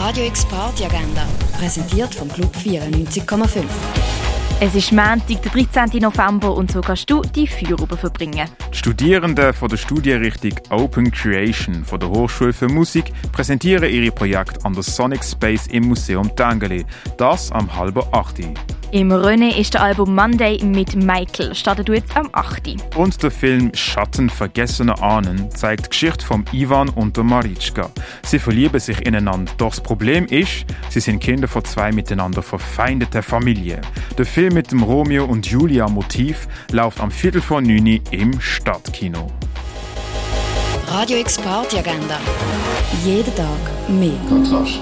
Radio X Party Agenda, präsentiert vom Club 94,5. Es ist Montag, der 13. November und so kannst du die Feierabend verbringen. Die Studierenden von der Studienrichtung Open Creation von der Hochschule für Musik präsentieren ihre Projekte an der Sonic Space im Museum Tangeli. Das am halben 8. Im René ist der Album Monday mit Michael. Startet jetzt am 8. Und der Film Schatten vergessener Ahnen zeigt die Geschichte von Ivan und der Maritschka. Sie verlieben sich ineinander, doch das Problem ist, sie sind Kinder von zwei miteinander verfeindeten Familien. Der Film mit dem Romeo und Julia Motiv läuft am Viertel vor 9 im Stadtkino. Radio X Party Agenda. Jeden Tag mehr. Kontrast.